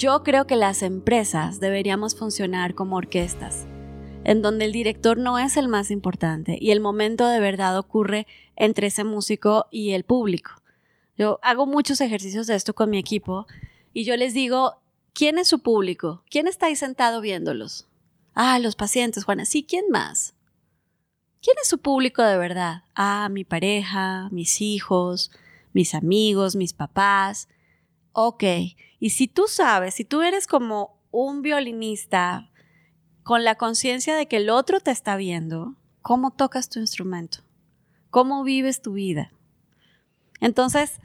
Yo creo que las empresas deberíamos funcionar como orquestas, en donde el director no es el más importante y el momento de verdad ocurre entre ese músico y el público. Yo hago muchos ejercicios de esto con mi equipo y yo les digo, ¿quién es su público? ¿Quién está ahí sentado viéndolos? Ah, los pacientes, Juana. Sí, ¿quién más? ¿Quién es su público de verdad? Ah, mi pareja, mis hijos, mis amigos, mis papás. Ok, y si tú sabes, si tú eres como un violinista con la conciencia de que el otro te está viendo, ¿cómo tocas tu instrumento? ¿Cómo vives tu vida? Entonces,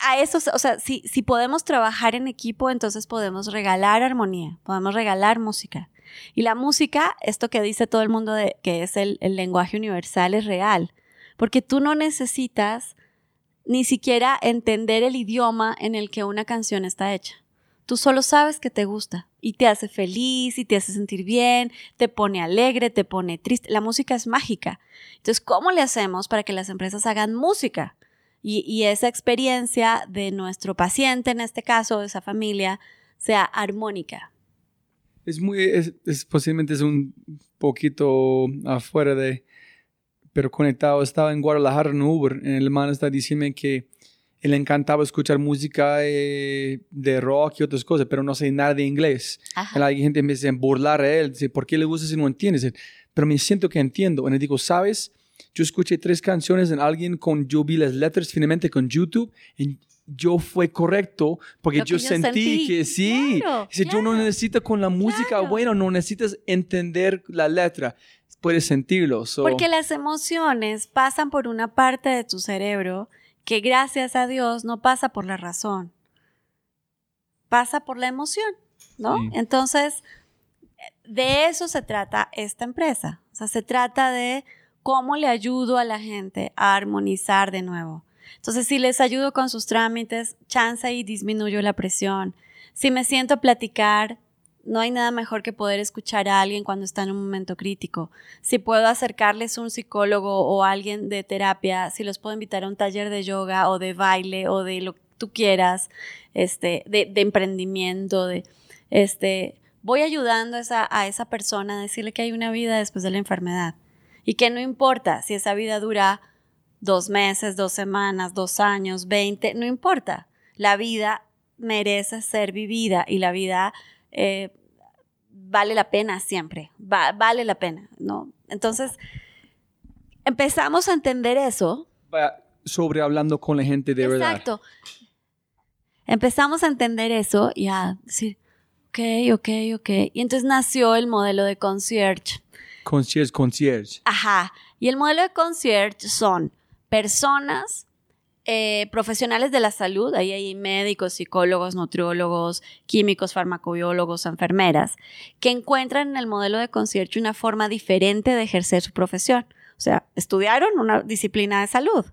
a eso, o sea, si, si podemos trabajar en equipo, entonces podemos regalar armonía, podemos regalar música. Y la música, esto que dice todo el mundo de que es el, el lenguaje universal, es real, porque tú no necesitas ni siquiera entender el idioma en el que una canción está hecha. Tú solo sabes que te gusta y te hace feliz y te hace sentir bien, te pone alegre, te pone triste. La música es mágica. Entonces, ¿cómo le hacemos para que las empresas hagan música? Y, esa experiencia de nuestro paciente, en este caso, de esa familia, sea armónica. Es muy, es, posiblemente es un poquito afuera de, pero conectado. Estaba en Guadalajara en Uber. El hermano está diciendo que él le encantaba escuchar música eh, de rock y otras cosas, pero no sé nada de inglés. La gente me dice burlar a él, dice, ¿por qué le gusta si no entiendes? Pero me siento que entiendo. Y le digo, ¿sabes? Yo escuché tres canciones en alguien con, yo vi las letras finalmente con YouTube y yo fue correcto porque yo, sentí, que sí. dice, yo no necesito con la música, bueno, no necesitas entender la letra puedes sentirlo. Porque las emociones pasan por una parte de tu cerebro que gracias a Dios no pasa por la razón, pasa por la emoción, ¿no? Entonces, de eso se trata esta empresa. O sea, se trata de cómo le ayudo a la gente a armonizar de nuevo. Entonces, si les ayudo con sus trámites, chance y disminuyo la presión. Si me siento a platicar, no hay nada mejor que poder escuchar a alguien cuando está en un momento crítico. Si puedo acercarles un psicólogo o alguien de terapia, si los puedo invitar a un taller de yoga o de baile o de lo que tú quieras, este, de, emprendimiento, de, este, voy ayudando a esa, persona a decirle que hay una vida después de la enfermedad y que no importa si esa vida dura dos meses, dos semanas, dos años, veinte, no importa. La vida merece ser vivida y la vida eh, vale la pena siempre, vale la pena, ¿no? Entonces, empezamos a entender eso. Sobre hablando con la gente de verdad. Exacto. Empezamos a entender eso y a decir, ok, ok, ok. Y entonces nació el modelo de concierge. Concierge, concierge. Ajá. Y el modelo de concierge son personas eh, profesionales de la salud, ahí hay médicos, psicólogos, nutriólogos, químicos, farmacobiólogos, enfermeras, que encuentran en el modelo de concierto una forma diferente de ejercer su profesión. O sea, estudiaron una disciplina de salud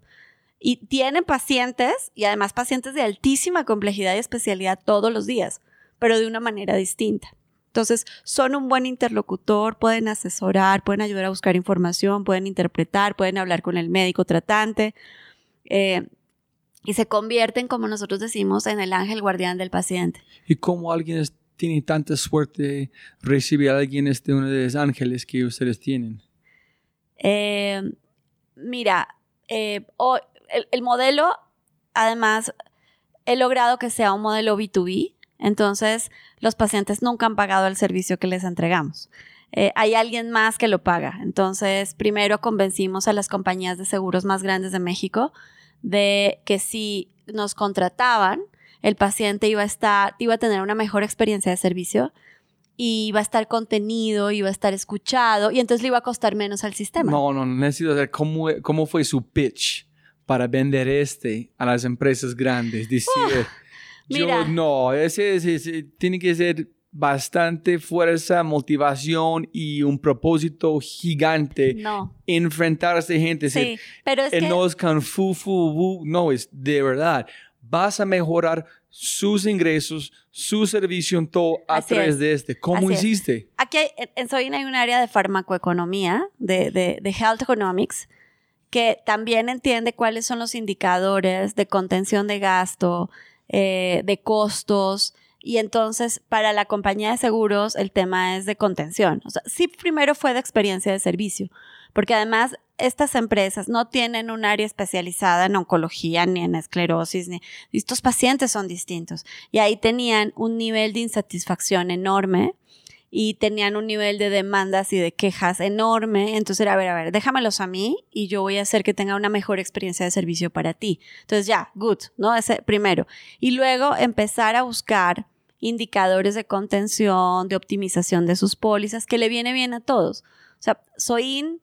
y tienen pacientes y además pacientes de altísima complejidad y especialidad todos los días, pero de una manera distinta. Entonces, son un buen interlocutor, pueden asesorar, pueden ayudar a buscar información, pueden interpretar, pueden hablar con el médico tratante. Eh, y se convierten, como nosotros decimos, en el ángel guardián del paciente. ¿Y cómo alguien tiene tanta suerte recibir a alguien este uno de los ángeles que ustedes tienen? Eh, mira, eh, el, el, modelo, además, he logrado que sea un modelo B2B, entonces los pacientes nunca han pagado el servicio que les entregamos. eh, hay alguien más que lo paga. Entonces, primero convencimos a las compañías de seguros más grandes de México de que si nos contrataban, el paciente iba a estar, iba a tener una mejor experiencia de servicio y iba a estar contenido, iba a estar escuchado y entonces le iba a costar menos al sistema. No, no, necesito saber cómo, cómo fue su pitch para vender este a las empresas grandes. Decir, yo no, ese, ese, tiene que ser bastante fuerza, motivación y un propósito gigante. No. Enfrentarse a gente. Sí, pero es que... No es fu, fu, no, es de verdad. Vas a mejorar sus ingresos, su servicio en todo a través de este. ¿Cómo hiciste? Aquí en Soin hay un área de farmacoeconomía, de, de, de health economics, que también entiende cuáles son los indicadores de contención de gasto, eh, de costos. Y entonces, para la compañía de seguros, el tema es de contención. O sea, sí, primero fue de experiencia de servicio, porque además estas empresas no tienen un área especializada en oncología ni en esclerosis, ni estos pacientes son distintos. Y ahí tenían un nivel de insatisfacción enorme y tenían un nivel de demandas y de quejas enorme. Entonces era, a ver, a ver, déjamelos a mí y yo voy a hacer que tenga una mejor experiencia de servicio para ti. Entonces ya, good, ¿no? Ese primero. Y luego empezar a buscar indicadores de contención, de optimización de sus pólizas, que le viene bien a todos. O sea, Soin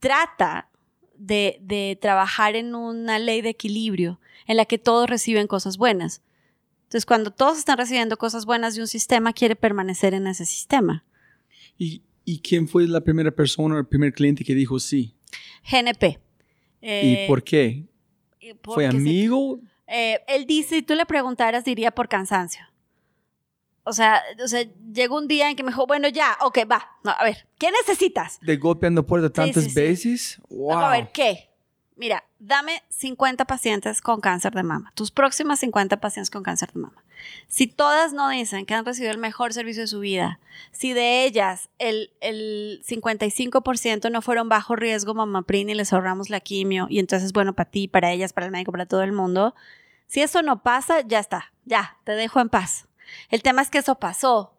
trata de, de trabajar en una ley de equilibrio en la que todos reciben cosas buenas. Entonces, cuando todos están recibiendo cosas buenas de un sistema, quiere permanecer en ese sistema. ¿Y, quién fue la primera persona o el primer cliente que dijo sí? GNP. ¿Y por qué? ¿Fue amigo? Eh, él dice, si tú le preguntaras, diría por cansancio. O sea, o sea, llegó un día en que me dijo, bueno, ya, ok, va. a ver, ¿qué necesitas? De golpeando puertas tantas veces. Wow. A ver, ¿qué? mira, dame 50 pacientes con cáncer de mama, tus próximas 50 pacientes con cáncer de mama. Si todas no dicen que han recibido el mejor servicio de su vida, si de ellas el, el 55% no fueron bajo riesgo mamaprin y les ahorramos la quimio, y entonces, bueno, para ti, para ellas, para el médico, para todo el mundo, si eso no pasa, ya está, ya, te dejo en paz. El tema es que eso pasó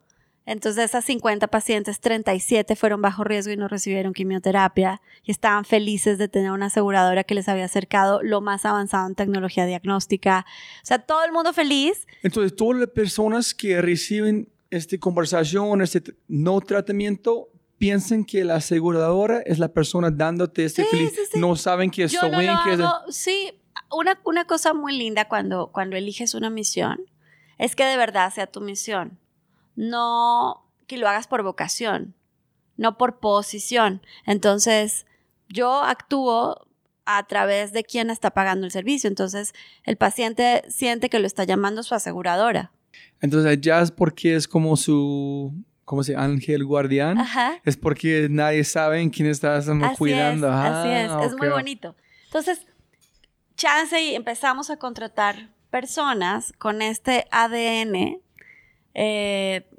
entonces, de esas 50 pacientes, 37 fueron bajo riesgo y no recibieron quimioterapia y estaban felices de tener una aseguradora que les había acercado lo más avanzado en tecnología diagnóstica. O sea, todo el mundo feliz. Entonces, todas las personas que reciben esta conversación, este no tratamiento, piensan que la aseguradora es la persona dándote este feliz. No saben que es Yo no que es... Sí, una, una cosa muy linda cuando, cuando eliges una misión es que de verdad sea tu misión no que lo hagas por vocación, no por posición. Entonces, yo actúo a través de quién está pagando el servicio. Entonces, el paciente siente que lo está llamando su aseguradora. Entonces, ya es porque es como su, ¿cómo se ángel guardián. Ajá. Es porque nadie sabe en quién está cuidando. así es, es muy bonito. Entonces, chance y empezamos a contratar personas con este ADN eh,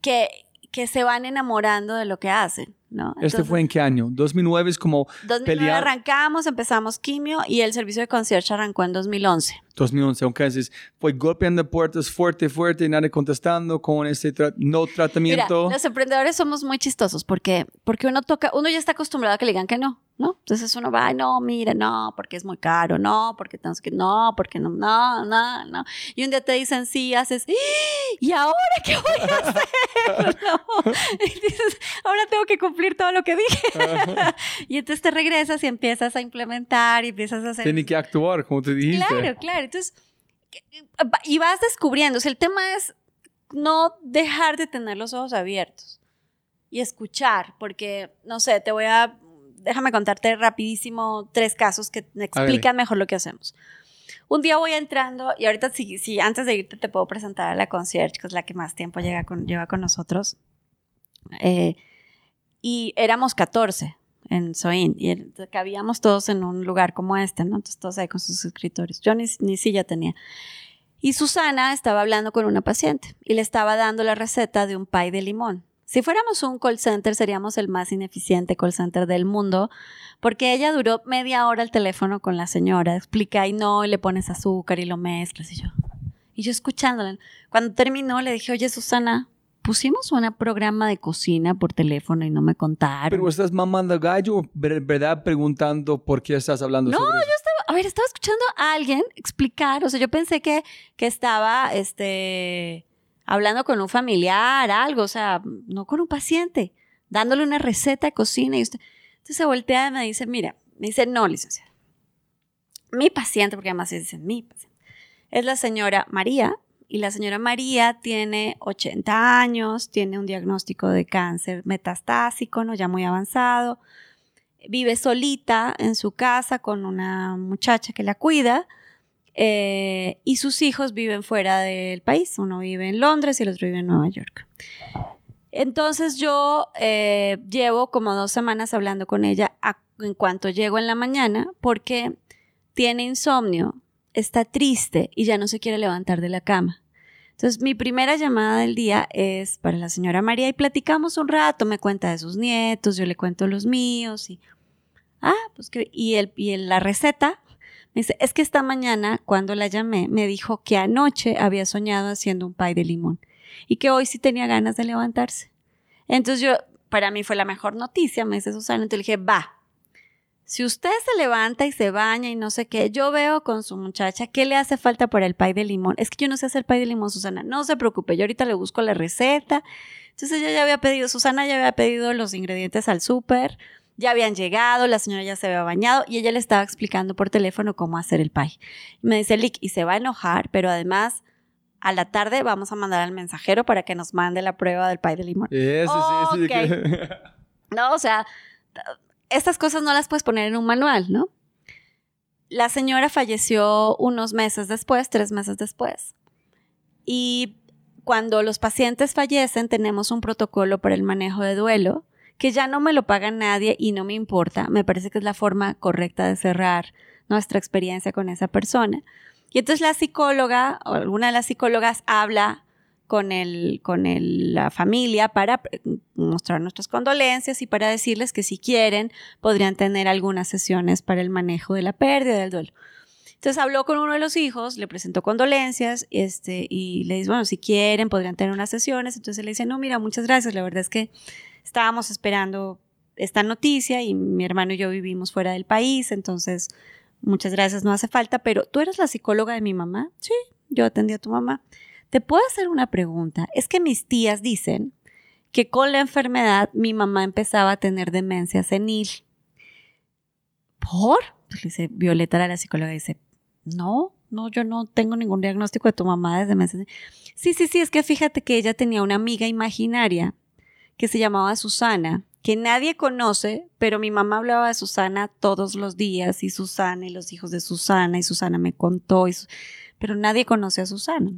que, que se van enamorando de lo que hacen. ¿no? ¿Este fue en qué año? 2009 es como 2009 arrancamos, empezamos quimio y el servicio de concierge arrancó en 2011. 2011, aunque fue golpeando puertas fuerte, fuerte y nadie contestando con ese no tratamiento. Mira, los emprendedores somos muy chistosos porque, porque uno toca, uno ya está acostumbrado a que le digan que no. ¿No? Entonces uno va, no, mira, no, porque es muy caro, no, porque tenemos que, no, porque no, no, no, no. Y un día te dicen sí, haces, ¿y ahora qué voy a hacer? Y dices, ahora tengo que cumplir todo lo que dije. y entonces te regresas y empiezas a implementar y empiezas a hacer. Tienes que actuar, como te dijiste. Claro, claro. Entonces, y vas descubriendo. O sea, el tema es no dejar de tener los ojos abiertos y escuchar, porque, no sé, te voy a déjame contarte rapidísimo tres casos que explican mejor lo que hacemos. Un día voy entrando y ahorita si, antes de irte te puedo presentar a la concierge, que es la que más tiempo llega con, lleva con nosotros. Eh, y éramos 14 en Soin y cabíamos todos en un lugar como este, ¿no? Entonces todos ahí con sus escritores. Yo ni, ni silla tenía. Y Susana estaba hablando con una paciente y le estaba dando la receta de un pie de limón. Si fuéramos un call center, seríamos el más ineficiente call center del mundo, porque ella duró media hora al teléfono con la señora, explica y no, y le pones azúcar y lo mezclas y yo. Y yo escuchándola. Cuando terminó, le dije, oye, Susana, pusimos un programa de cocina por teléfono y no me contaron. Pero estás mamando gallo, ¿verdad? Preguntando por qué estás hablando no, sobre yo estaba, a ver, estaba escuchando a alguien explicar, o sea, yo pensé que, que estaba, este, hablando con un familiar, algo, o sea, no con un paciente, dándole una receta de cocina y usted, entonces se voltea y me dice, mira, me dice, no, licenciada, mi paciente, porque además se dice mi paciente, es la señora María, y la señora María tiene 80 años, tiene un diagnóstico de cáncer metastásico, ¿no? ya muy avanzado. Vive solita en su casa con una muchacha que la cuida. Eh, y sus hijos viven fuera del país. Uno vive en Londres y el otro vive en Nueva York. Entonces yo eh, llevo como dos semanas hablando con ella en cuanto llego en la mañana porque tiene insomnio, está triste y ya no se quiere levantar de la cama. Entonces, mi primera llamada del día es para la señora María y platicamos un rato, me cuenta de sus nietos, yo le cuento los míos y, ah, pues que, y, el, y la receta, me dice, es que esta mañana cuando la llamé me dijo que anoche había soñado haciendo un pay de limón y que hoy sí tenía ganas de levantarse. Entonces yo, para mí fue la mejor noticia, me dice Susana, entonces le dije, va, si usted se levanta y se baña y no sé qué, yo veo con su muchacha qué le hace falta para el pay de limón. Es que yo no sé hacer pay de limón, Susana. No se preocupe, yo ahorita le busco la receta. Entonces ella ya había pedido, Susana ya había pedido los ingredientes al súper, ya habían llegado, la señora ya se había bañado y ella le estaba explicando por teléfono cómo hacer el pay. me dice, Lick, y se va a enojar, pero además a la tarde vamos a mandar al mensajero para que nos mande la prueba del pay de limón. Eso sí, sí. No, o sea, estas cosas no las puedes poner en un manual, ¿no? La señora falleció unos meses después, tres meses después. Y cuando los pacientes fallecen, tenemos un protocolo para el manejo de duelo que ya no me lo paga nadie y no me importa. Me parece que es la forma correcta de cerrar nuestra experiencia con esa persona. Y entonces la psicóloga o alguna de las psicólogas habla con, el, con la familia para mostrar nuestras condolencias y para decirles que si quieren podrían tener algunas sesiones para el manejo de la pérdida del duelo. Entonces habló con uno de los hijos, le presentó condolencias este, y le dice, bueno, si quieren podrían tener unas sesiones. Entonces le dice, no, mira, muchas gracias, la verdad es que estábamos esperando esta noticia y mi hermano y yo vivimos fuera del país, entonces muchas gracias, no hace falta, pero tú eres la psicóloga de mi mamá. Sí, yo atendí a tu mamá. Te puedo hacer una pregunta. Es que mis tías dicen que con la enfermedad mi mamá empezaba a tener demencia senil. ¿Por? Pues dice Violeta, la psicóloga, dice, no, no, yo no tengo ningún diagnóstico de tu mamá de demencia senil. Sí, sí, sí, es que fíjate que ella tenía una amiga imaginaria que se llamaba Susana, que nadie conoce, pero mi mamá hablaba de Susana todos los días y Susana y los hijos de Susana y Susana me contó, pero nadie conoce a Susana.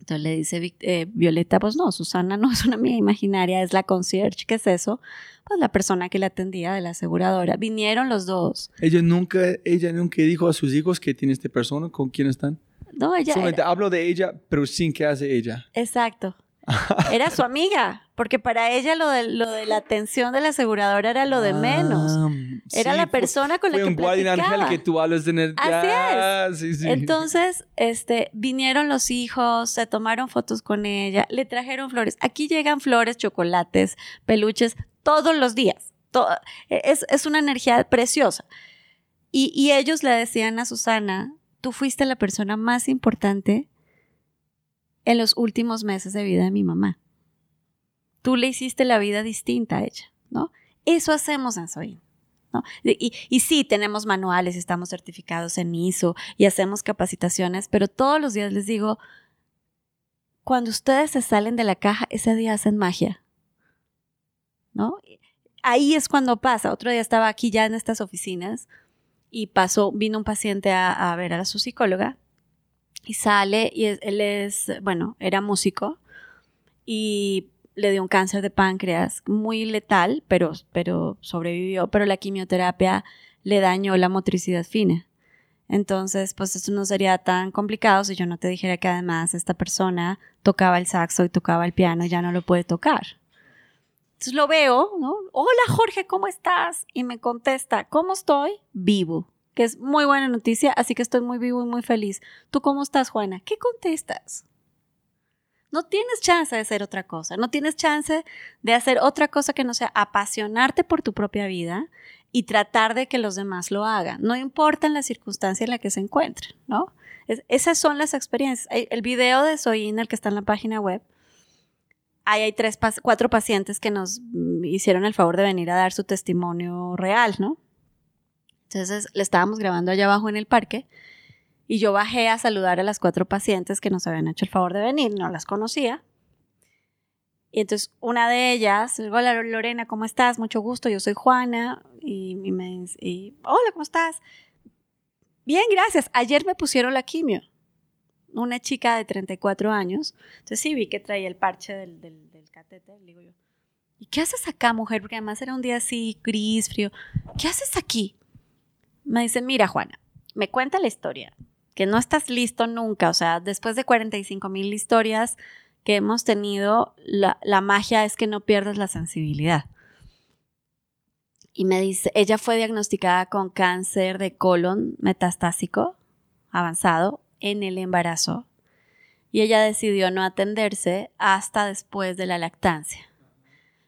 Entonces le dice eh, Violeta, pues no, Susana no es una amiga imaginaria, es la concierge, ¿qué es eso? Pues la persona que la atendía de la aseguradora. Vinieron los dos. Ella nunca, ella nunca dijo a sus hijos que tiene esta persona, con quién están. No, ella. Solamente hablo de ella, pero sin que hace ella. Exacto. Era su amiga, porque para ella lo de, lo de la atención de la aseguradora era lo de menos. Ah, era la persona con la que platicaba. un ángel que tú hablas de Así es. Entonces, este, vinieron los hijos, se tomaron fotos con ella, le trajeron flores. Aquí llegan flores, chocolates, peluches todos los días. es, es, una energía preciosa. Y, y ellos le decían a Susana, tú fuiste la persona más importante en los últimos meses de vida de mi mamá. Tú le hiciste la vida distinta a ella, ¿no? Eso hacemos en Soy. ¿no? Y, sí, tenemos manuales, estamos certificados en ISO y hacemos capacitaciones, pero todos los días les digo, cuando ustedes se salen de la caja, ese día hacen magia, ¿no? Ahí es cuando pasa. Otro día estaba aquí ya en estas oficinas y pasó, vino un paciente a, a ver a su psicóloga y sale y él es, bueno, era músico y le dio un cáncer de páncreas muy letal, pero, pero sobrevivió, pero la quimioterapia le dañó la motricidad fina. Entonces, pues esto no sería tan complicado si yo no te dijera que además esta persona tocaba el saxo y tocaba el piano y ya no lo puede tocar. Entonces lo veo, ¿no? Hola Jorge, ¿cómo estás? Y me contesta, ¿cómo estoy? Vivo que es muy buena noticia, así que estoy muy vivo y muy feliz. ¿Tú cómo estás, Juana? ¿Qué contestas? No tienes chance de hacer otra cosa, no tienes chance de hacer otra cosa que no sea apasionarte por tu propia vida y tratar de que los demás lo hagan, no importa en la circunstancia en la que se encuentren, ¿no? esas son las experiencias. El video de Soyin, el que está en la página web, ahí hay tres, cuatro pacientes que nos mm, hicieron el favor de venir a dar su testimonio real, ¿no? Entonces le estábamos grabando allá abajo en el parque y yo bajé a saludar a las cuatro pacientes que nos habían hecho el favor de venir, no las conocía. Y entonces una de ellas, hola Lorena, ¿cómo estás? Mucho gusto, yo soy Juana. Y, me y hola, ¿cómo estás? Bien, gracias. Ayer me pusieron la quimio. Una chica de 34 años. Entonces sí vi que traía el parche del, del, del catéter. digo yo, ¿y qué haces acá, mujer? Porque además era un día así, gris, frío. ¿Qué haces aquí? Me dice, mira, Juana, me cuenta la historia que no estás listo nunca. O sea, después de 45 mil historias que hemos tenido, la, magia es que no pierdas la sensibilidad. Y me dice, ella fue diagnosticada con cáncer de colon metastásico avanzado en el embarazo. Y ella decidió no atenderse hasta después de la lactancia.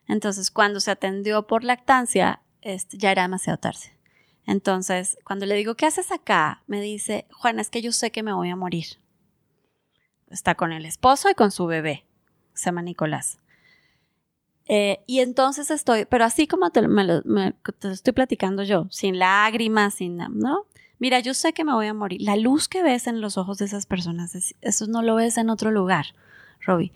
Entonces, cuando se atendió por lactancia, este, ya era demasiado tarde. Entonces, cuando le digo, ¿qué haces acá? Me dice, Juana, es que yo sé que me voy a morir. Está con el esposo y con su bebé, se llama Nicolás. Eh, y entonces estoy, pero así como te, lo, estoy platicando yo, sin lágrimas, sin nada, ¿no? Mira, yo sé que me voy a morir. La luz que ves en los ojos de esas personas, eso no lo ves en otro lugar, Robbie.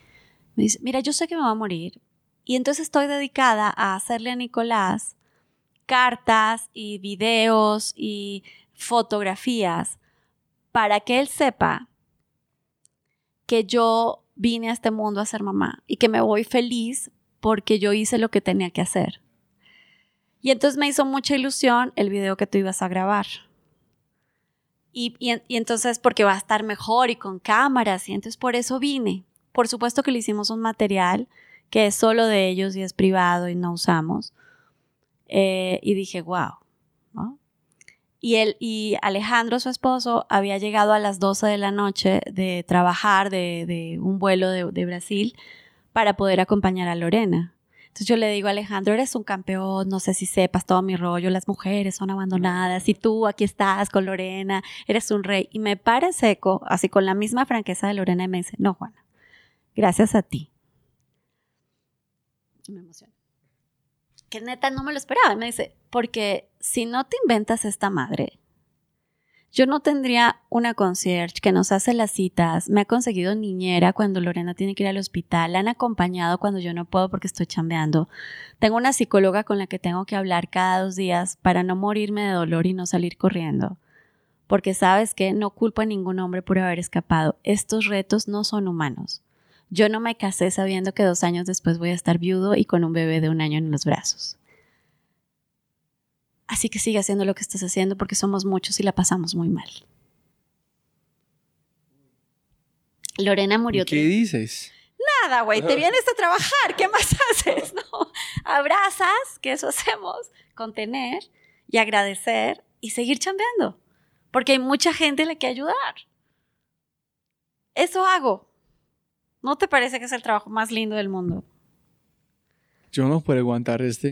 Me dice, mira, yo sé que me voy a morir. Y entonces estoy dedicada a hacerle a Nicolás cartas y videos y fotografías para que él sepa que yo vine a este mundo a ser mamá y que me voy feliz porque yo hice lo que tenía que hacer. Y entonces me hizo mucha ilusión el video que tú ibas a grabar. Y, y, entonces porque va a estar mejor y con cámaras y entonces por eso vine. Por supuesto que le hicimos un material que es solo de ellos y es privado y no usamos. Eh, y dije, wow. Y, él, y Alejandro, su esposo, había llegado a las 12 de la noche de trabajar de, un vuelo de, Brasil para poder acompañar a Lorena. Entonces yo le digo, Alejandro, eres un campeón, no sé si sepas todo mi rollo, las mujeres son abandonadas y tú aquí estás con Lorena, eres un rey. Y me pare seco, así con la misma franqueza de Lorena y me dice, no, Juana, gracias a ti. Me emociona que neta no me lo esperaba. me dice, porque si no te inventas esta madre, yo no tendría una concierge que nos hace las citas, me ha conseguido niñera cuando Lorena tiene que ir al hospital, la han acompañado cuando yo no puedo porque estoy chambeando. Tengo una psicóloga con la que tengo que hablar cada dos días para no morirme de dolor y no salir corriendo. Porque sabes que no culpo a ningún hombre por haber escapado. Estos retos no son humanos. Yo no me casé sabiendo que dos años después voy a estar viudo y con un bebé de un año en los brazos. Así que sigue haciendo lo que estás haciendo porque somos muchos y la pasamos muy mal. Lorena murió. ¿Qué dices? Nada, güey, te vienes a trabajar, ¿qué más haces? No, abrazas, que eso hacemos, contener y agradecer y seguir chambeando, porque hay mucha gente a la que ayudar. Eso hago. ¿No te parece que es el trabajo más lindo del mundo? Yo no puedo aguantar este.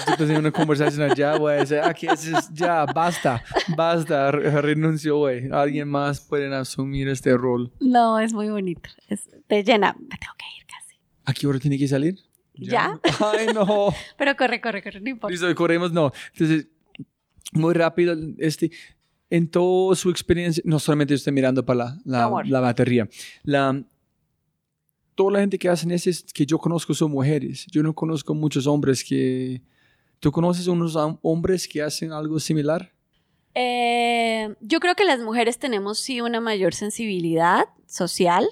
Estoy teniendo una conversación allá, güey. Aquí es, ya, basta, basta, renuncio, güey. Alguien más puede asumir este rol. No, es muy bonito. te llena. Me tengo que ir casi. ¿A qué hora tiene que salir? ¿Ya? Ay, no. Pero corre, corre, corre, no importa. Listo, corremos, no. Entonces, muy rápido, este, en toda su experiencia, no solamente estoy mirando para la, la, la batería, la, toda la gente que hacen eso que yo conozco son mujeres. Yo no conozco muchos hombres que... ¿Tú conoces unos hombres que hacen algo similar? Eh, yo creo que las mujeres tenemos sí una mayor sensibilidad social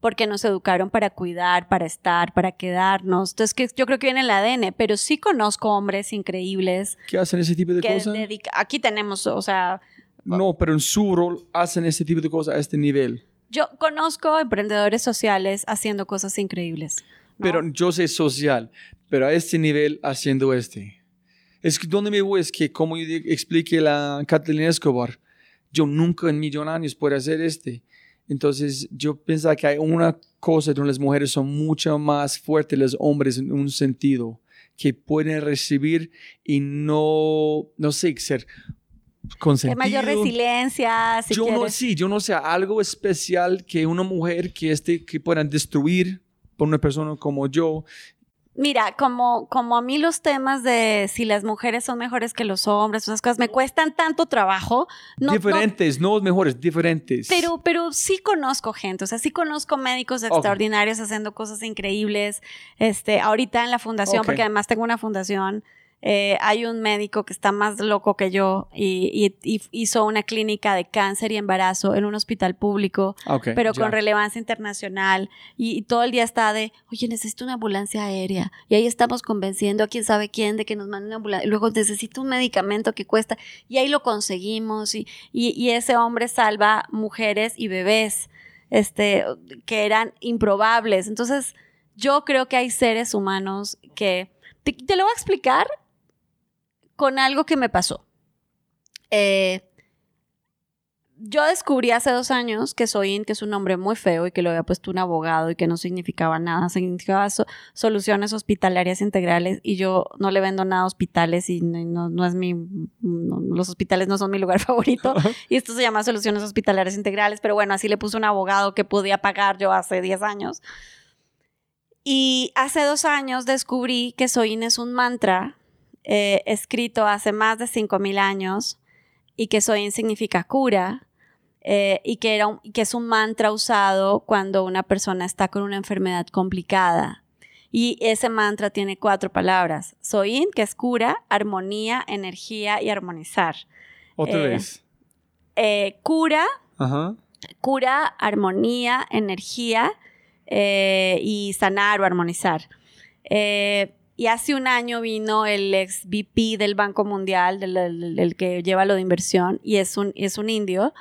porque nos educaron para cuidar, para estar, para quedarnos. Entonces, que yo creo que viene el ADN, pero sí conozco hombres increíbles. ¿Que hacen ese tipo de cosas? Aquí tenemos, o sea... No, pero en su rol hacen ese tipo de cosas a este nivel. Yo conozco emprendedores sociales haciendo cosas increíbles. Pero yo sé social, pero a este nivel haciendo este. Es que donde me voy es que, como expliqué la Catalina Escobar, yo nunca en millón años puedo hacer este. Entonces yo pensaba que hay una cosa donde las mujeres son mucho más fuertes los hombres en un sentido, que pueden recibir y no, no sé, ser consentido. mayor resiliencia, si yo no, sí, yo no sé, algo especial que una mujer que, este, que puedan destruir por una persona como yo, Mira, como, como a mí los temas de si las mujeres son mejores que los hombres, esas cosas me cuestan tanto trabajo. No, no- diferentes, no, mejores, diferentes. pero, pero sí conozco gente, o sea, sí conozco médicos extraordinarios haciendo cosas increíbles. Este, ahorita en la fundación, porque además tengo una fundación, eh, hay un médico que está más loco que yo y, y- y hizo una clínica de cáncer y embarazo en un hospital público Ok, pero ya. con relevancia internacional y, y todo el día está de, oye, necesito una ambulancia aérea y ahí estamos convenciendo a quién sabe quién de que nos manden una ambulancia luego necesito un medicamento que cuesta y ahí lo conseguimos y, y- y ese hombre salva mujeres y bebés este, que eran improbables. Entonces, yo creo que hay seres humanos que, te, te lo voy a explicar con algo que me pasó. Eh, yo descubrí hace dos años que Soin, que es un nombre muy feo y que lo había puesto un abogado y que no significaba nada, significaba so- soluciones hospitalarias integrales y yo no le vendo nada a hospitales y no, es mi, no- los hospitales no son mi lugar favorito y esto se llama soluciones hospitalarias integrales, pero bueno, así le puse un abogado que podía pagar yo hace 10 años. Y hace dos años descubrí que Soin es un mantra eh, escrito hace más de 5.000 años y que Soin significa cura eh, y que, era un- que es un mantra usado cuando una persona está con una enfermedad complicada. Y ese mantra tiene cuatro palabras. Soin, que es cura, armonía, energía y armonizar. Otra eh, vez. Cura, Ajá. cura, armonía, energía y sanar o armonizar. Eh, y hace un año vino el ex VP del Banco Mundial, del, del- del que lleva lo de inversión, y es un, es un indio.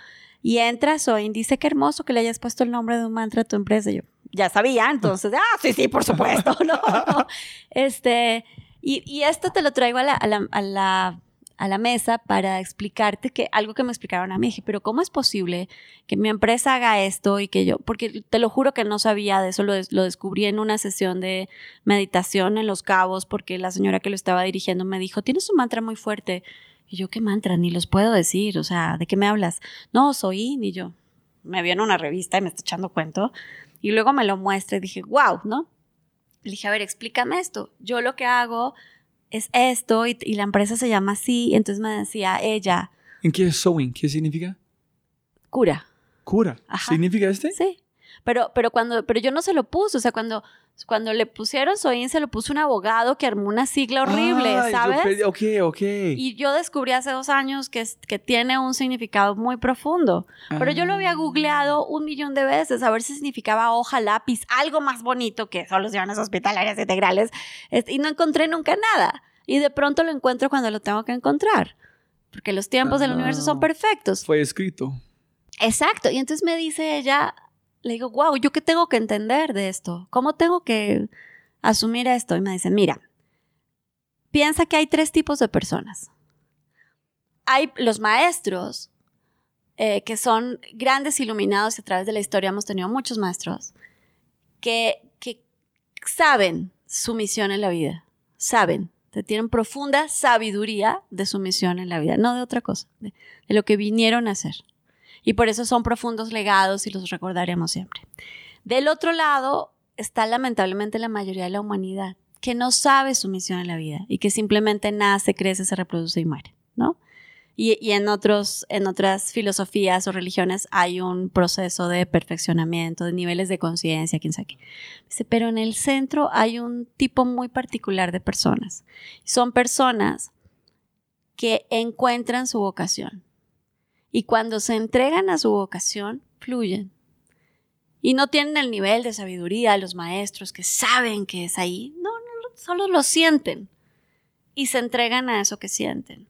Y entra Soin, dice que hermoso que le hayas puesto el nombre de un mantra a tu empresa. Y yo, ya sabía, entonces, ah, sí, sí, por supuesto, ¿no? Este, y, y esto te lo traigo a la, a la, a la, a la mesa para explicarte que algo que me explicaron a mí, dije, pero ¿cómo es posible que mi empresa haga esto y que yo, porque te lo juro que no sabía de eso, lo, des- lo descubrí en una sesión de meditación en Los Cabos, porque la señora que lo estaba dirigiendo me dijo, tienes un mantra muy fuerte. Y yo, ¿qué mantra? Ni los puedo decir, o sea, ¿de qué me hablas? No, soy, ni yo. Me vio en una revista y me está echando cuento. Y luego me lo muestra y dije, wow, ¿no? Le dije, a ver, explícame esto. Yo lo que hago es esto y, y la empresa se llama así. Entonces me decía ella, ¿En qué es sewing? ¿Qué significa? cura. Cura. Ajá. ¿Significa este? Sí. Pero, pero cuando, pero yo no se lo puse, o sea, cuando, cuando le pusieron Soin, se lo puso un abogado que armó una sigla horrible, Ah, yo ¿sabes? perdí- ok, ok. Y yo descubrí hace dos años que, que tiene un significado muy profundo. Pero yo lo había Ah. googleado un millón de veces a ver si significaba hoja, lápiz, algo más bonito que soluciones hospitalarias integrales. este, y no encontré nunca nada. Y de pronto lo encuentro cuando lo tengo que encontrar. Porque los tiempos del Ah. universo son perfectos. Fue escrito. Exacto. Y entonces me dice ella, le digo, wow, ¿yo qué tengo que entender de esto? ¿Cómo tengo que asumir esto? Y me dice, mira, piensa que hay tres tipos de personas. Hay los maestros, eh, que son grandes iluminados y a través de la historia hemos tenido muchos maestros, que, que saben su misión en la vida, saben, que tienen profunda sabiduría de su misión en la vida, no de otra cosa, de- de lo que vinieron a hacer y por eso son profundos legados y los recordaremos siempre. Del otro lado está lamentablemente la mayoría de la humanidad que no sabe su misión en la vida y que simplemente nace, crece, se reproduce y muere, ¿no? Y, y en, otros, en otras filosofías o religiones hay un proceso de perfeccionamiento, de niveles de conciencia, quién sabe qué. Pero en el centro hay un tipo muy particular de personas. Son personas que encuentran su vocación y cuando se entregan a su vocación, fluyen. Y no tienen el nivel de sabiduría los maestros que saben que es ahí. No, no, solo lo sienten. Y se entregan a eso que sienten.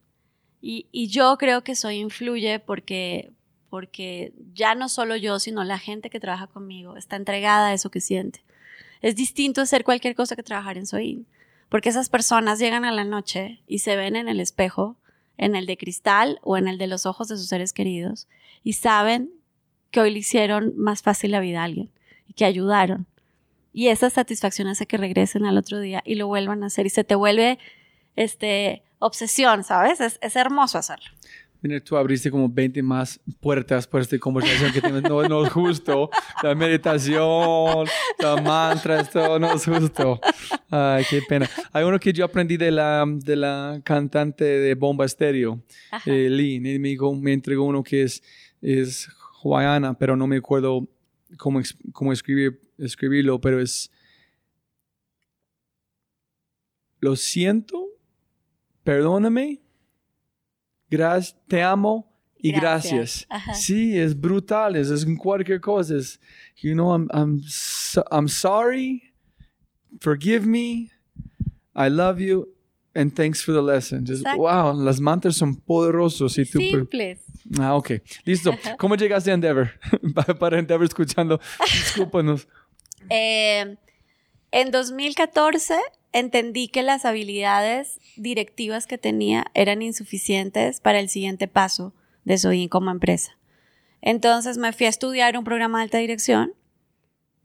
Y, y yo creo que eso influye porque, porque ya no solo yo, sino la gente que trabaja conmigo está entregada a eso que siente. Es distinto hacer cualquier cosa que trabajar en Soin. Porque esas personas llegan a la noche y se ven en el espejo en el de cristal o en el de los ojos de sus seres queridos y saben que hoy le hicieron más fácil la vida a alguien y que ayudaron. Y esa satisfacción hace que regresen al otro día y lo vuelvan a hacer y se te vuelve este, obsesión, ¿sabes? Es, es hermoso hacerlo. Mira, tú abriste como 20 más puertas por esta conversación que tenemos. No, no es justo. La meditación, la mantra, esto no es justo. Ay, qué pena. Hay uno que yo aprendí de la, de la cantante de Bomba Estéreo, eh, Lee. Me, me entregó uno que es, es hawaiana, pero no me acuerdo cómo, cómo escribir, escribirlo, pero es... Lo siento, perdóname, gracias, te amo y gracias. Sí, es brutal, es, es cualquier cosa. Es, you know, I'm, I'm, I'm sorry, forgive me, I love you, and thanks for the lesson. Just, wow, las mantras son poderosos. Y tú, Simples. Ah, ok. Listo. ¿Cómo llegaste a Endeavor? Para Endeavor escuchando, discúlpanos. Eh, en 2014 entendí que las habilidades directivas que tenía eran insuficientes para el siguiente paso de Soin como empresa. Entonces me fui a estudiar un programa de alta dirección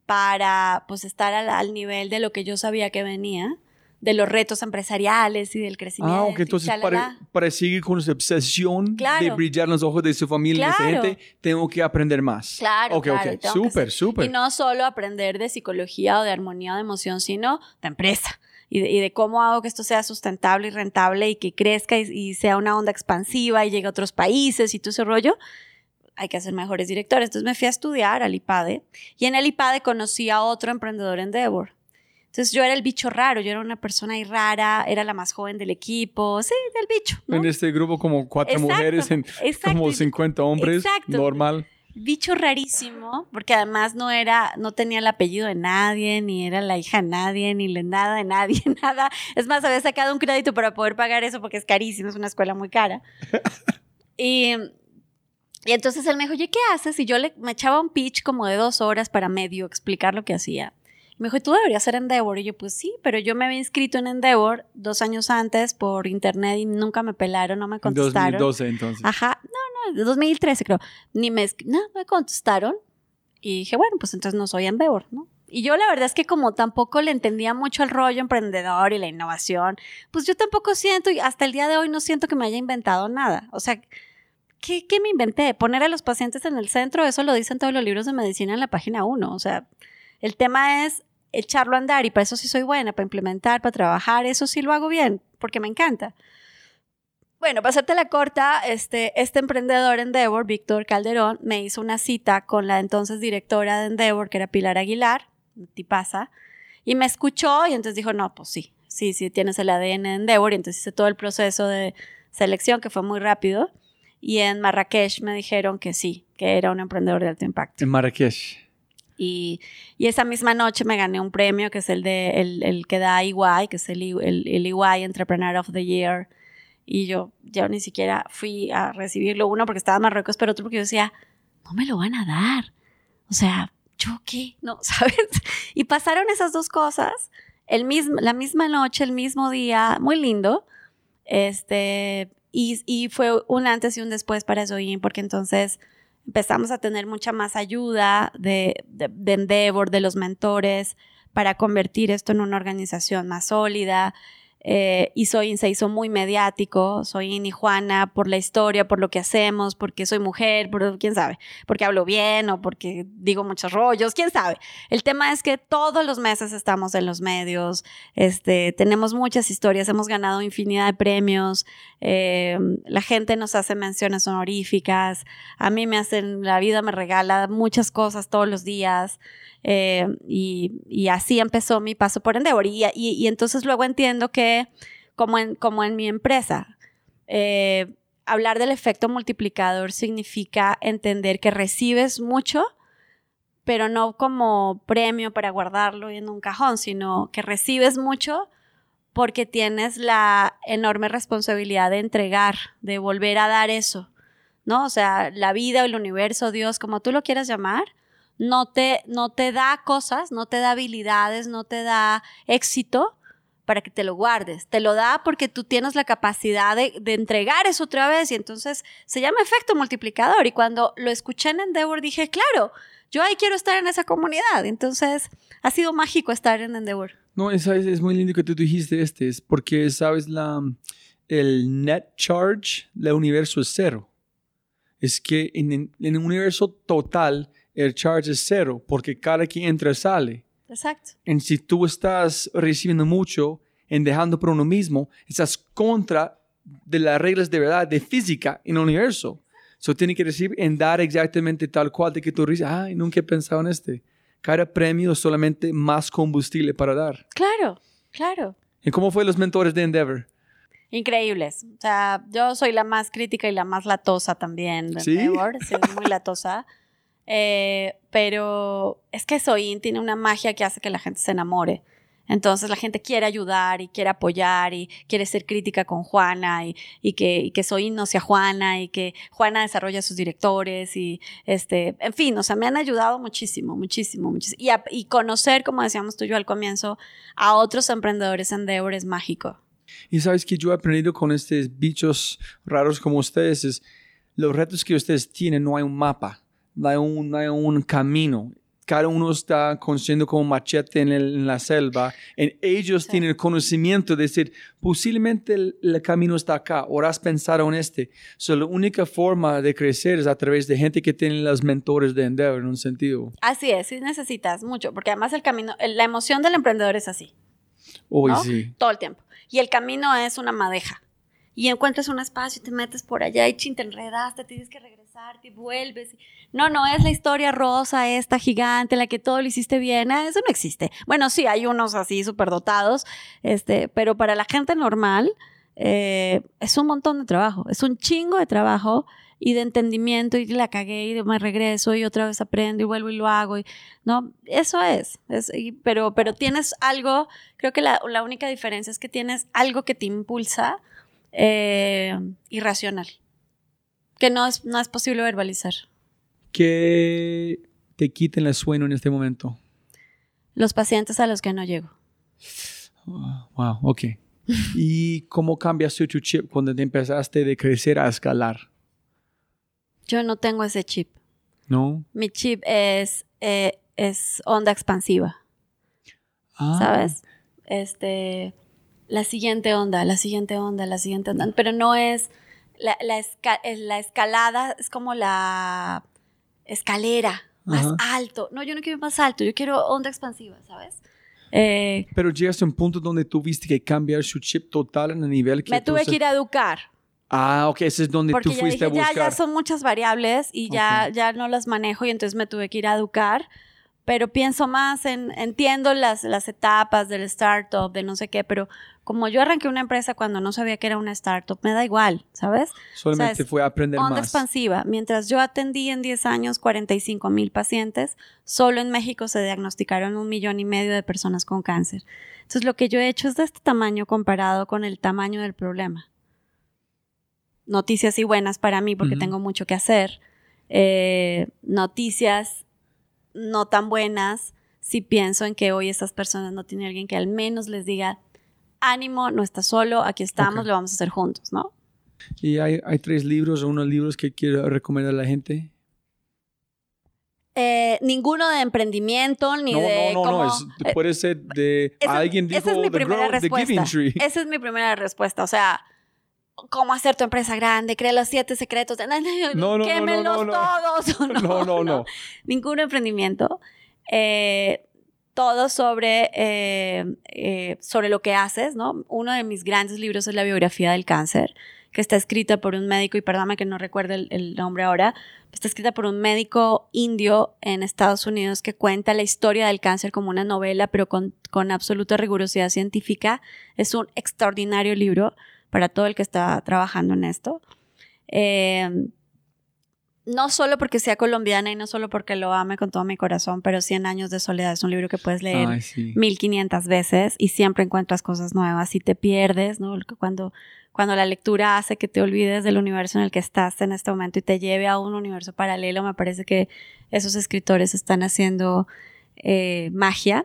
para pues estar al, nivel de lo que yo sabía que venía, de los retos empresariales y del crecimiento. Ah, ok, entonces para, seguir con esa obsesión de brillar en los ojos de su familia y de gente, tengo que aprender más. Claro, Ok, claro, ok, súper, súper. Y no solo aprender de psicología o de armonía o de emoción, sino de empresa y de, cómo hago que esto sea sustentable y rentable y que crezca y, sea una onda expansiva y llegue a otros países y todo ese rollo, hay que hacer mejores directores. Entonces me fui a estudiar al IPADE y en el IPADE conocí a otro emprendedor en Endeavor. Entonces yo era el bicho raro, yo era una persona ahí rara, era la más joven del equipo, sí, del bicho. En este grupo como cuatro mujeres, en, como 50 hombres, normal bicho rarísimo, porque además no era, no tenía el apellido de nadie, ni era la hija de nadie, ni le nada de nadie, nada. Es más, había sacado un crédito para poder pagar eso porque es carísimo, es una escuela muy cara. y, y entonces él me dijo, oye, ¿qué haces? Y yo le, me echaba un pitch como de dos horas para medio explicar lo que hacía. Me dijo, tú deberías ser Endeavor. Y yo, pues sí, pero yo me había inscrito en Endeavor dos años antes por internet y nunca me pelaron, no me contestaron. 2012 entonces. Ajá, no, no, 2013 creo. Ni me, no, me contestaron. Y dije, bueno, pues entonces no soy Endeavor, ¿no? Y yo la verdad es que como tampoco le entendía mucho el rollo emprendedor y la innovación, pues yo tampoco siento, y hasta el día de hoy no siento que me haya inventado nada. O sea, ¿qué, qué me inventé? Poner a los pacientes en el centro, eso lo dicen todos los libros de medicina en la página 1. O sea, el tema es echarlo a andar y para eso sí soy buena, para implementar, para trabajar, eso sí lo hago bien, porque me encanta. Bueno, para hacerte la corta, este, este emprendedor Endeavor, Víctor Calderón, me hizo una cita con la entonces directora de Endeavor, que era Pilar Aguilar, tipaza, y me escuchó y entonces dijo, no, pues sí, sí, sí, tienes el ADN de Endeavor, y entonces hice todo el proceso de selección, que fue muy rápido, y en Marrakech me dijeron que sí, que era un emprendedor de alto impacto. En Marrakech. Y, esa misma noche me gané un premio que es el, de, el, que da EY, que es el, el, EY Entrepreneur of the Year. Y yo ya ni siquiera fui a recibirlo, uno porque estaba en Marruecos, pero otro porque yo decía, no me lo van a dar. O sea, ¿yo qué? No, ¿sabes? Y pasaron esas dos cosas el mismo, la misma noche, el mismo día, muy lindo. Este, y, y fue un antes y un después para Zoin, porque entonces empezamos a tener mucha más ayuda de, de, Endeavor, de los mentores, para convertir esto en una organización más sólida. Eh, y soy, se hizo muy mediático, soy y Juana por la historia, por lo que hacemos, porque soy mujer, por quién sabe, porque hablo bien o porque digo muchos rollos, quién sabe. El tema es que todos los meses estamos en los medios, este, tenemos muchas historias, hemos ganado infinidad de premios, eh, la gente nos hace menciones honoríficas, a mí me hacen, la vida me regala muchas cosas todos los días. Eh, y, así empezó mi paso por Endeavor. Y, entonces luego entiendo que, como en, como en mi empresa, eh, hablar del efecto multiplicador significa entender que recibes mucho, pero no como premio para guardarlo en un cajón, sino que recibes mucho porque tienes la enorme responsabilidad de entregar, de volver a dar eso, ¿no? O sea, la vida, el universo, Dios, como tú lo quieras llamar, no te, no te da cosas, no te da habilidades, no te da éxito para que te lo guardes. Te lo da porque tú tienes la capacidad de, entregar eso otra vez y entonces se llama efecto multiplicador. Y cuando lo escuché en Endeavor dije, claro, yo ahí quiero estar en esa comunidad. Entonces ha sido mágico estar en Endeavor. No, es, es muy lindo que tú dijiste este, es porque, sabes, la, el net charge del universo es cero. Es que en, en el universo total el charge es cero porque cada que entra sale. Exacto. Y si tú estás recibiendo mucho en dejando por uno mismo, estás contra de las reglas de verdad de física en el universo. Eso tiene que recibir en dar exactamente tal cual de que tú dices, ay, nunca he pensado en este. Cada premio es solamente más combustible para dar. Claro, claro. ¿Y cómo fue los mentores de Endeavor? Increíbles. O sea, yo soy la más crítica y la más latosa también de ¿Sí? Endeavor. Sí, muy latosa. Eh, pero es que Soin tiene una magia que hace que la gente se enamore. Entonces la gente quiere ayudar y quiere apoyar y quiere ser crítica con Juana y, y que, y que Soin no sea Juana y que Juana desarrolle a sus directores y este, en fin, o sea, me han ayudado muchísimo, muchísimo, muchísimo. Y, a, y conocer, como decíamos tú y yo al comienzo, a otros emprendedores en Endeavor es mágico. Y sabes que yo he aprendido con estos bichos raros como ustedes es los retos que ustedes tienen no hay un mapa no hay un, no hay un camino. Cada uno está construyendo como machete en, el, en la selva. En ellos Sí. tienen el conocimiento de decir, posiblemente el, el camino está acá, o has pensado en este. So, la única forma de crecer es a través de gente que tiene los mentores de Endeavor, en un sentido. Así es, sí necesitas mucho, porque además el camino, la emoción del emprendedor es así. Hoy ¿no? sí. todo el tiempo. Y el camino es una madeja. Y encuentras un espacio y te metes por allá y chin, te enredaste, tienes que regresar, te vuelves. No, no es la historia rosa, esta gigante, la que todo lo hiciste bien. Ah, Eso no existe. Bueno, sí, hay unos así superdotados, este, pero para la gente normal eh, es un montón de trabajo, es un chingo de trabajo y de entendimiento y la cagué y me regreso y otra vez aprendo y vuelvo y lo hago. Y, no, eso es. es y- pero, pero tienes algo, creo que la, la única diferencia es que tienes algo que te impulsa eh, irracional, que no es, no es posible verbalizar. Que te quiten el sueño en este momento. Los pacientes a los que no llego. Oh, Wow, ok. ¿Y cómo cambiaste tu chip cuando te empezaste de crecer a escalar? Yo no tengo ese chip. ¿No? Mi chip es, eh, es onda expansiva. Ah, ¿sabes? Este, la siguiente onda, la siguiente onda, la siguiente onda, pero no es la, la, esca- es la escalada, es como la escalera, más Ajá. alto. No, yo no quiero ir más alto, yo quiero onda expansiva, ¿sabes? Eh, Pero llegaste a un punto donde tuviste que cambiar su chip total en el nivel que me tuve se- que ir a educar, Ah, ok, ese es donde porque tú ya fuiste dije, a ya, buscar. ya son muchas variables y ya, Ok. ya no las manejo y entonces me tuve que ir a educar. Pero pienso más en, entiendo las, las etapas del startup, de no sé qué, pero como yo arranqué una empresa cuando no sabía que era una startup, me da igual, ¿sabes? Solamente o sea, fue a aprender Onda más. expansiva. Mientras yo atendí en 10 años 45 mil pacientes, solo en México se diagnosticaron un millón y medio de personas con cáncer. Entonces, lo que yo he hecho es de este tamaño comparado con el tamaño del problema. Noticias y buenas para mí porque Ujú. tengo mucho que hacer. Eh, noticias no tan buenas si pienso en que hoy estas personas no tienen alguien que al menos les diga, ánimo, no estás solo, aquí estamos, lo vamos a hacer juntos, ¿no? Y hay, hay tres libros o unos libros que quiero recomendar a la gente. Eh, ninguno de emprendimiento, ni no, de no, no, no, es- eh, puede ser de esa- alguien dijo esa es mi primera respuesta. Esa es mi primera respuesta. O sea, cómo hacer tu empresa grande, crea los siete secretos. No, No, no, no. todos. No, no, no. Ningún emprendimiento. Eh, todo sobre, eh, eh, sobre lo que haces, ¿no? Uno de mis grandes libros es la biografía del cáncer, que está escrita por un médico, y perdóname que no recuerdo el, el nombre ahora, está escrita por un médico indio en Estados Unidos que cuenta la historia del cáncer como una novela, pero con, con absoluta rigurosidad científica. Es un extraordinario libro para todo el que está trabajando en esto. Eh, no solo porque sea colombiana y no solo porque lo ame con todo mi corazón, pero 100 años de soledad es un libro que puedes leer Ay, sí. 1500 veces y siempre encuentras cosas nuevas y te pierdes, ¿no? Cuando, cuando la lectura hace que te olvides del universo en el que estás en este momento y te lleve a un universo paralelo, me parece que esos escritores están haciendo eh, magia.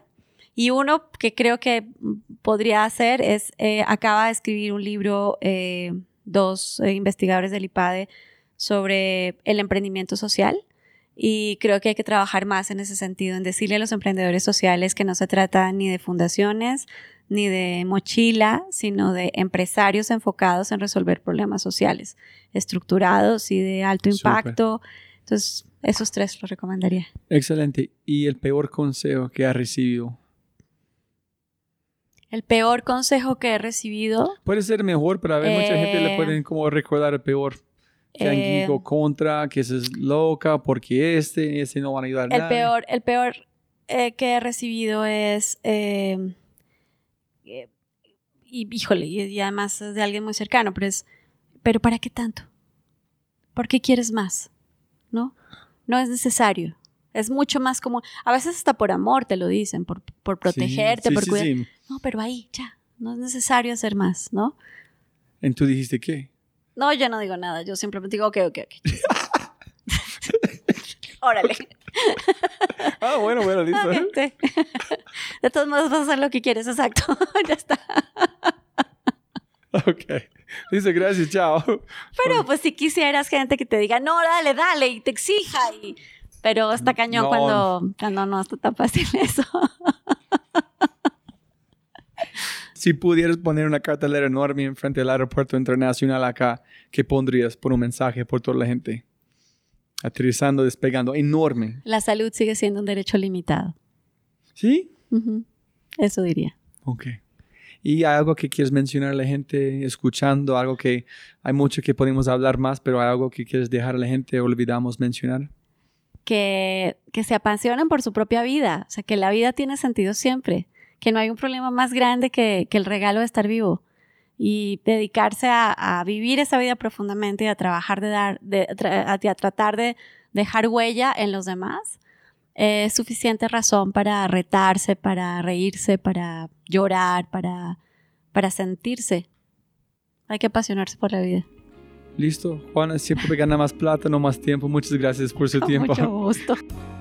Y uno que creo que podría hacer es, eh, acaba de escribir un libro, eh, dos eh, investigadores del IPADE, sobre el emprendimiento social. Y creo que hay que trabajar más en ese sentido, en decirle a los emprendedores sociales que no se trata ni de fundaciones, ni de mochila, sino de empresarios enfocados en resolver problemas sociales, estructurados y de alto impacto. Entonces, esos tres los recomendaría. Excelente. ¿Y el peor consejo que ha recibido? El peor consejo que he recibido. Puede ser mejor, pero a ver, mucha gente le pueden como recordar el peor. Que han eh, contra, que es loca, porque este, ese no van a ayudar el Peor, el peor eh, que he recibido es. Eh, y híjole, y, además es de alguien muy cercano, pero es. ¿Pero para qué tanto? ¿Por qué quieres más? ¿No? No es necesario. Es mucho más como, a veces hasta por amor te lo dicen, por, por protegerte, por cuidar. No, pero ahí, ya, no es necesario hacer más, ¿no? ¿En tú dijiste qué? No, yo no digo nada, yo simplemente digo, ok, ok, ok. Órale. ah, bueno, bueno, listo. De todos modos vas a hacer lo que quieres, exacto. ya está. ok. Dice, gracias, chao. Pero pues si quisieras gente que te diga, no, dale, dale, y te exija, y pero está cañón cuando, cuando no está tan fácil eso. Si pudieras poner una cartelera enorme enfrente del aeropuerto internacional acá, ¿qué pondrías por un mensaje por toda la gente? Aterrizando, despegando, enorme. La salud sigue siendo un derecho limitado. ¿Sí? Eso diría. Ok. ¿Y hay algo que quieres mencionar a la gente escuchando? Algo que hay mucho que podemos hablar más, pero hay algo que quieres dejar a la gente olvidamos mencionar? que, se apasionen por su propia vida, o sea, que la vida tiene sentido siempre, que no hay un problema más grande que, el regalo de estar vivo y dedicarse a, vivir esa vida profundamente y a trabajar de dar, de, a, tratar de dejar huella en los demás, es suficiente razón para retarse, para reírse, para llorar, para, para sentirse. Hay que apasionarse por la vida. Listo. Juana siempre gana más plata, no más tiempo. Muchas gracias por su tiempo. Mucho gusto.